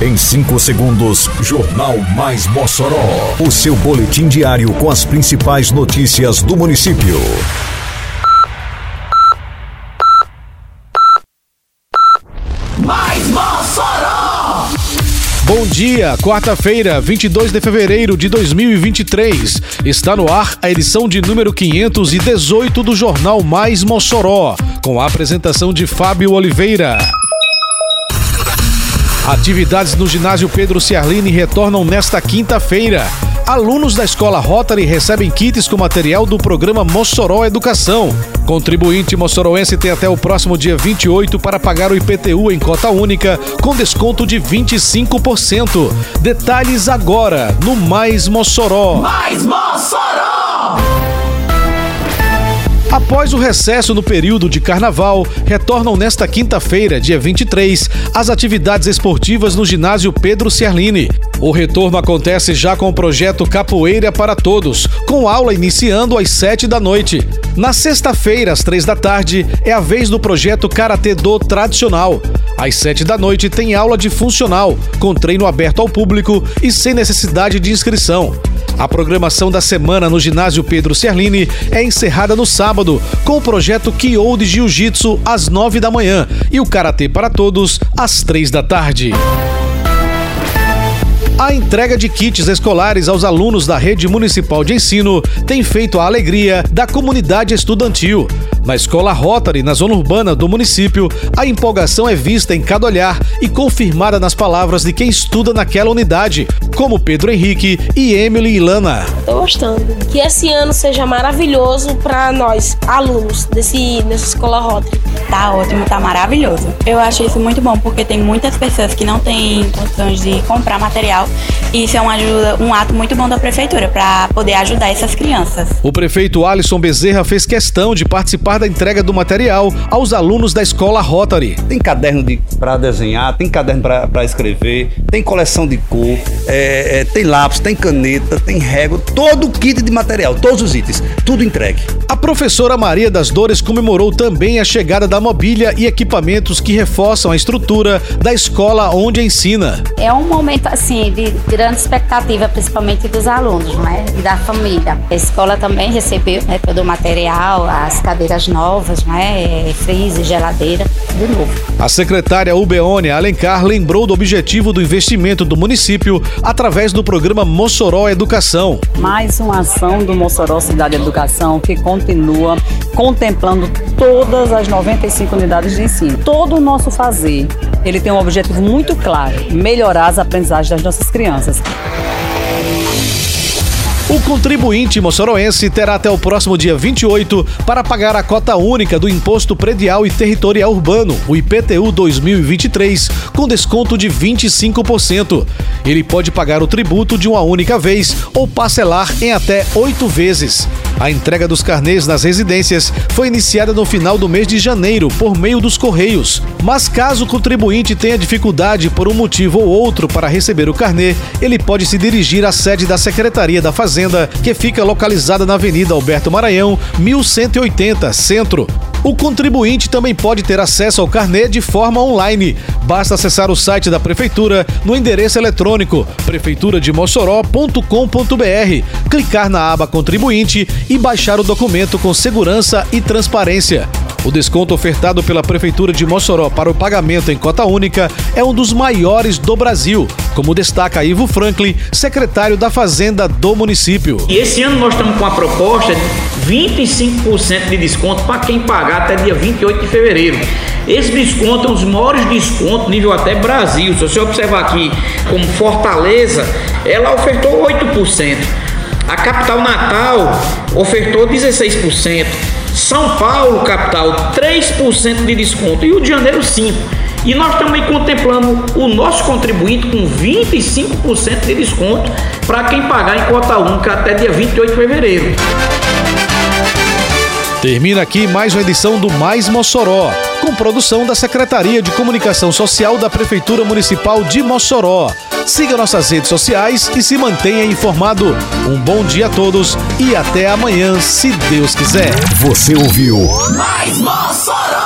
Em 5 segundos, Jornal Mais Mossoró. O seu boletim diário com as principais notícias do município. Mais Mossoró! Bom dia, quarta-feira, 22 de fevereiro de 2023. Está no ar a edição de número 518 do Jornal Mais Mossoró, com a apresentação de Fábio Oliveira. Atividades no ginásio Pedro Ciarline retornam nesta quinta-feira. Alunos da escola Rotary recebem kits com material do programa Mossoró Educação. Contribuinte mossoroense tem até o próximo dia 28 para pagar o IPTU em cota única, com desconto de 25%. Detalhes agora no Mais Mossoró. Mais Mossoró! Após o recesso no período de carnaval, retornam nesta quinta-feira, dia 23, as atividades esportivas no ginásio Pedro Ciarline. O retorno acontece já com o projeto Capoeira para Todos, com aula iniciando às 7 da noite. Na sexta-feira, às 3 da tarde, é a vez do projeto Karatê Do Tradicional. Às 7 da noite tem aula de funcional, com treino aberto ao público e sem necessidade de inscrição. A programação da semana no ginásio Pedro Ciarline é encerrada no sábado, com o projeto Kyo de Jiu-Jitsu às 9 da manhã e o Karatê para Todos às 3 da tarde. A entrega de kits escolares aos alunos da rede municipal de ensino tem feito a alegria da comunidade estudantil. Na escola Rotary, na zona urbana do município, a empolgação é vista em cada olhar e confirmada nas palavras de quem estuda naquela unidade, como Pedro Henrique e Emily Ilana. Tô gostando. Que esse ano seja maravilhoso para nós, alunos desse, dessa escola Rotary. Tá ótimo, tá maravilhoso. Eu acho isso muito bom porque tem muitas pessoas que não têm condições de comprar material e isso é uma ajuda, um ato muito bom da prefeitura para poder ajudar essas crianças. O prefeito Alisson Bezerra fez questão de participar da entrega do material aos alunos da escola Rotary. Tem caderno de, para desenhar, tem caderno para escrever, tem coleção de cor, é, é, tem lápis, tem caneta, tem régua, todo o kit de material, todos os itens, tudo entregue. A professora Maria das Dores comemorou também a chegada da mobília e equipamentos que reforçam a estrutura da escola onde ensina. É um momento assim de grande expectativa, principalmente dos alunos, né? E da família. A escola também recebeu né, todo o material, as cadeiras novas, né? Freezer, geladeira, de novo. A secretária Ubeônia Alencar lembrou do objetivo do investimento do município através do programa Mossoró Educação. Mais uma ação do Mossoró Cidade Educação que continua contemplando todas as 95 unidades de ensino. Todo o nosso fazer, ele tem um objetivo muito claro: melhorar as aprendizagens das nossas crianças. O contribuinte moçoroense terá até o próximo dia 28 para pagar a cota única do Imposto Predial e Territorial Urbano, o IPTU 2023, com desconto de 25%. Ele pode pagar o tributo de uma única vez ou parcelar em até oito vezes. A entrega dos carnês nas residências foi iniciada no final do mês de janeiro por meio dos Correios. Mas caso o contribuinte tenha dificuldade por um motivo ou outro para receber o carnê, ele pode se dirigir à sede da Secretaria da Fazenda, que fica localizada na Avenida Alberto Maranhão, 1180, Centro. O contribuinte também pode ter acesso ao carnê de forma online. Basta acessar o site da Prefeitura no endereço eletrônico prefeiturademossoró.com.br, clicar na aba Contribuinte e baixar o documento com segurança e transparência. O desconto ofertado pela Prefeitura de Mossoró para o pagamento em cota única é um dos maiores do Brasil, como destaca Ivo Franklin, secretário da Fazenda do município. E esse ano nós estamos com a proposta de 25% de desconto para quem pagar até dia 28 de fevereiro. Esse desconto é um dos maiores descontos nível até Brasil. Se você observar aqui como Fortaleza, ela ofertou 8%. A capital Natal ofertou 16%. São Paulo, capital, 3% de desconto. E o de Janeiro, 5%. E nós também contemplamos o nosso contribuinte com 25% de desconto para quem pagar em cota única até dia 28 de fevereiro. Termina aqui mais uma edição do Mais Mossoró, com produção da Secretaria de Comunicação Social da Prefeitura Municipal de Mossoró. Siga nossas redes sociais e se mantenha informado. Um bom dia a todos e até amanhã, se Deus quiser. Você ouviu Mais Mossoró!